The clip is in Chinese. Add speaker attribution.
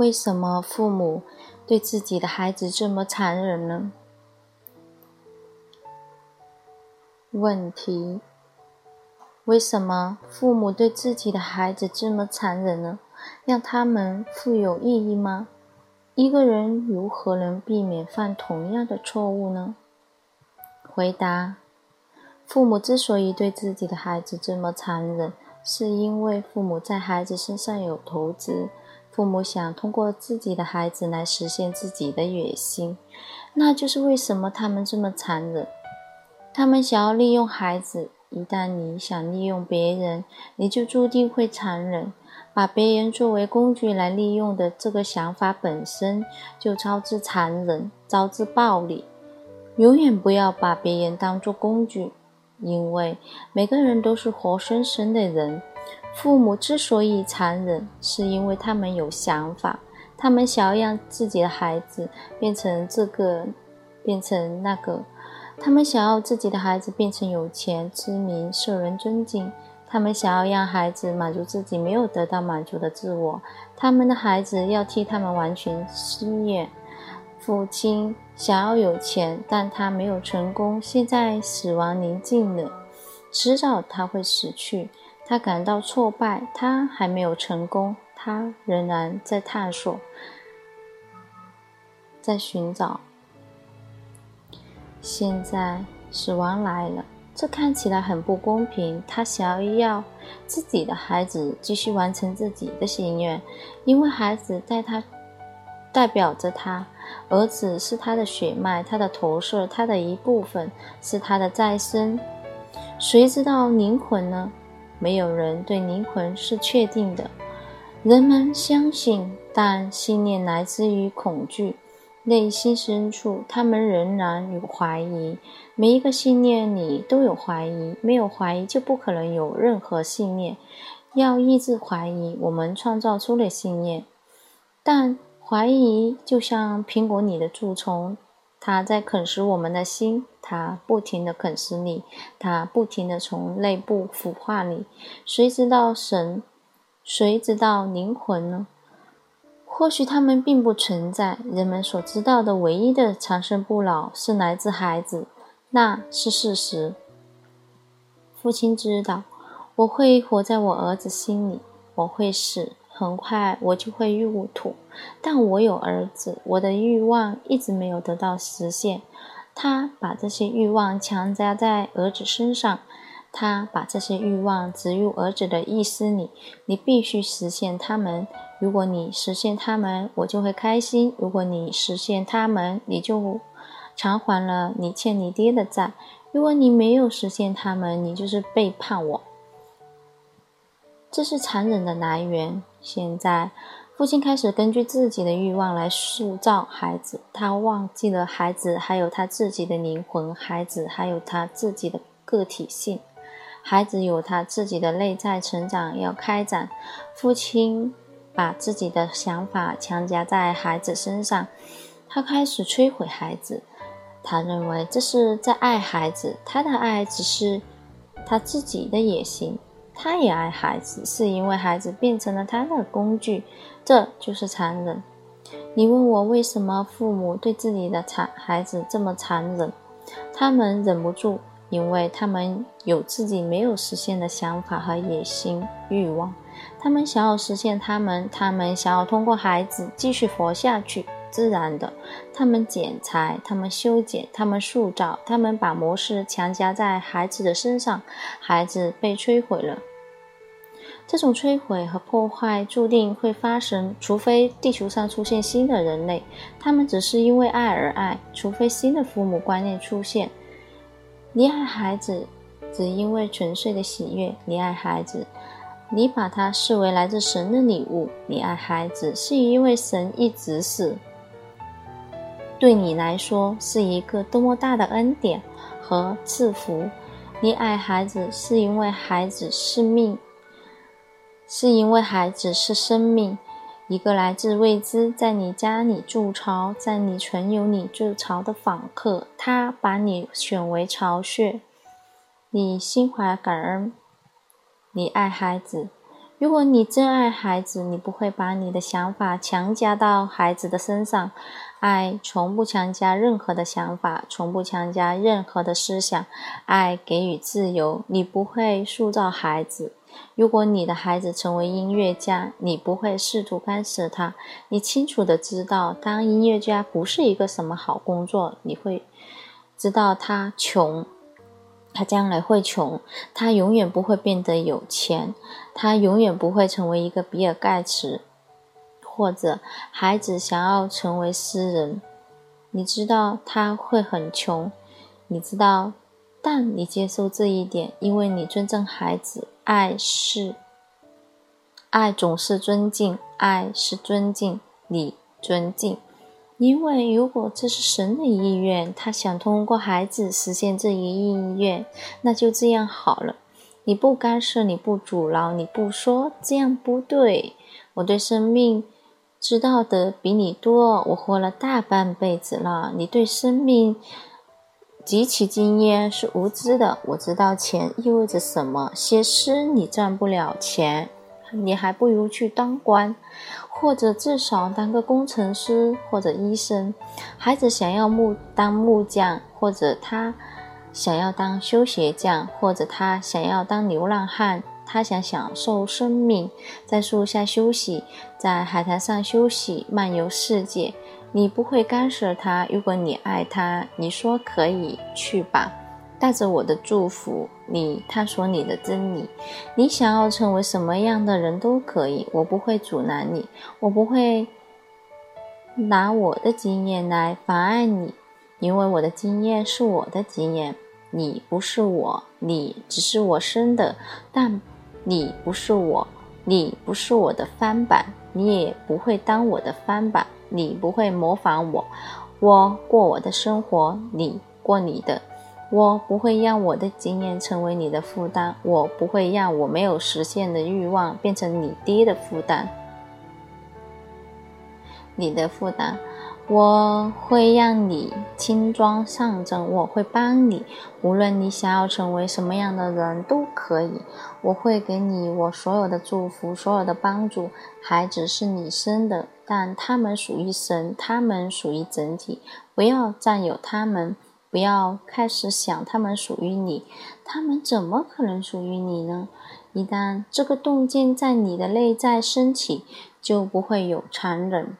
Speaker 1: 为什么父母对自己的孩子这么残忍呢？问题：为什么父母对自己的孩子这么残忍呢？让他们富有意义吗？一个人如何能避免犯同样的错误呢？回答：父母之所以对自己的孩子这么残忍，是因为父母在孩子身上有投资。父母想通过自己的孩子来实现自己的野心，那就是为什么他们这么残忍。他们想要利用孩子，一旦你想利用别人，你就注定会残忍。把别人作为工具来利用的这个想法本身就招致残忍，招致暴力。永远不要把别人当作工具，因为每个人都是活生生的人。父母之所以残忍，是因为他们有想法，他们想要让自己的孩子变成这个，变成那个，他们想要自己的孩子变成有钱、知名、受人尊敬，他们想要让孩子满足自己没有得到满足的自我，他们的孩子要替他们完全失业。父亲想要有钱，但他没有成功，现在死亡临近了，迟早他会死去。他感到挫败，他还没有成功，他仍然在探索，在寻找。现在死亡来了，这看起来很不公平。他想要自己的孩子继续完成自己的心愿，因为孩子代他代表着他，儿子是他的血脉，他的投射，他的一部分，是他的再生。谁知道灵魂呢？没有人对灵魂是确定的，人们相信，但信念来自于恐惧，内心深处他们仍然有怀疑。每一个信念里都有怀疑，没有怀疑就不可能有任何信念。要抑制怀疑，我们创造出了信念，但怀疑就像苹果里的蛀虫。他在啃食我们的心，他不停地啃食你，他不停地从内部腐化你。谁知道神？谁知道灵魂呢？或许他们并不存在。人们所知道的唯一的长生不老是来自孩子，那是事实。父亲知道，我会活在我儿子心里，我会死。很快我就会入土，但我有儿子，我的欲望一直没有得到实现。他把这些欲望强加在儿子身上，他把这些欲望植入儿子的意识里。你必须实现他们。如果你实现他们，我就会开心；如果你实现他们，你就偿还了你欠你爹的债；如果你没有实现他们，你就是背叛我。这是残忍的来源。现在，父亲开始根据自己的欲望来塑造孩子。他忘记了孩子还有他自己的灵魂，孩子还有他自己的个体性，孩子有他自己的内在成长要开展。父亲把自己的想法强加在孩子身上，他开始摧毁孩子。他认为这是在爱孩子，他的爱只是他自己的野心。他也爱孩子，是因为孩子变成了他的工具，这就是残忍。你问我为什么父母对自己的残孩子这么残忍？他们忍不住，因为他们有自己没有实现的想法和野心欲望，他们想要实现他们，他们想要通过孩子继续活下去。自然的，他们剪裁，他们修剪，他们塑造，他们把模式强加在孩子的身上，孩子被摧毁了。这种摧毁和破坏注定会发生，除非地球上出现新的人类，他们只是因为爱而爱；除非新的父母观念出现，你爱孩子只因为纯粹的喜悦，你爱孩子。你把它视为来自神的礼物，你爱孩子是因为神一直是。对你来说是一个多么大的恩典和赐福！你爱孩子是因为孩子是命，是因为孩子是生命，一个来自未知，在你家里筑巢，在你存有你筑巢的访客，他把你选为巢穴，你心怀感恩，你爱孩子，如果你真爱孩子，你不会把你的想法强加到孩子的身上。爱从不强加任何的想法，从不强加任何的思想。爱给予自由，你不会塑造孩子。如果你的孩子成为音乐家，你不会试图干涉他。你清楚的知道，当音乐家不是一个什么好工作。你会知道他穷。他将来会穷，他永远不会变得有钱，他永远不会成为一个比尔盖茨，或者孩子想要成为诗人。你知道他会很穷，你知道，但你接受这一点，因为你尊重孩子。爱是，爱总是尊敬，爱是尊敬，你尊敬。因为如果这是神的意愿，他想通过孩子实现这一意愿，那就这样好了。你不干涉，你不阻挠，你不说这样不对。我对生命知道的比你多，我活了大半辈子了。你对生命极其经验，是无知的。我知道钱意味着什么。写诗你赚不了钱，你还不如去当官。或者至少当个工程师或者医生。孩子想要木当木匠，或者他想要当修鞋匠，或者他想要当流浪汉。他想享受生命，在树下休息，在海滩上休息，漫游世界。你不会干涉他。如果你爱他，你说可以去吧。带着我的祝福，你探索你的真理。你想要成为什么样的人都可以，我不会阻拦你，我不会拿我的经验来妨碍你，因为我的经验是我的经验。你不是我，你只是我生的，但你不是我，你不是我的翻版，你也不会当我的翻版，你不会模仿我，我过我的生活，你过你的。我不会让我的经验成为你的负担，我不会让我没有实现的欲望变成你爹的负担。你的负担，我会让你轻装上阵，我会帮你，无论你想要成为什么样的人都可以。我会给你我所有的祝福，所有的帮助。孩子是你生的，但他们属于神，他们属于整体，不要占有他们。不要开始想他们属于你，他们怎么可能属于你呢？一旦这个动静在你的内在升起，就不会有残忍。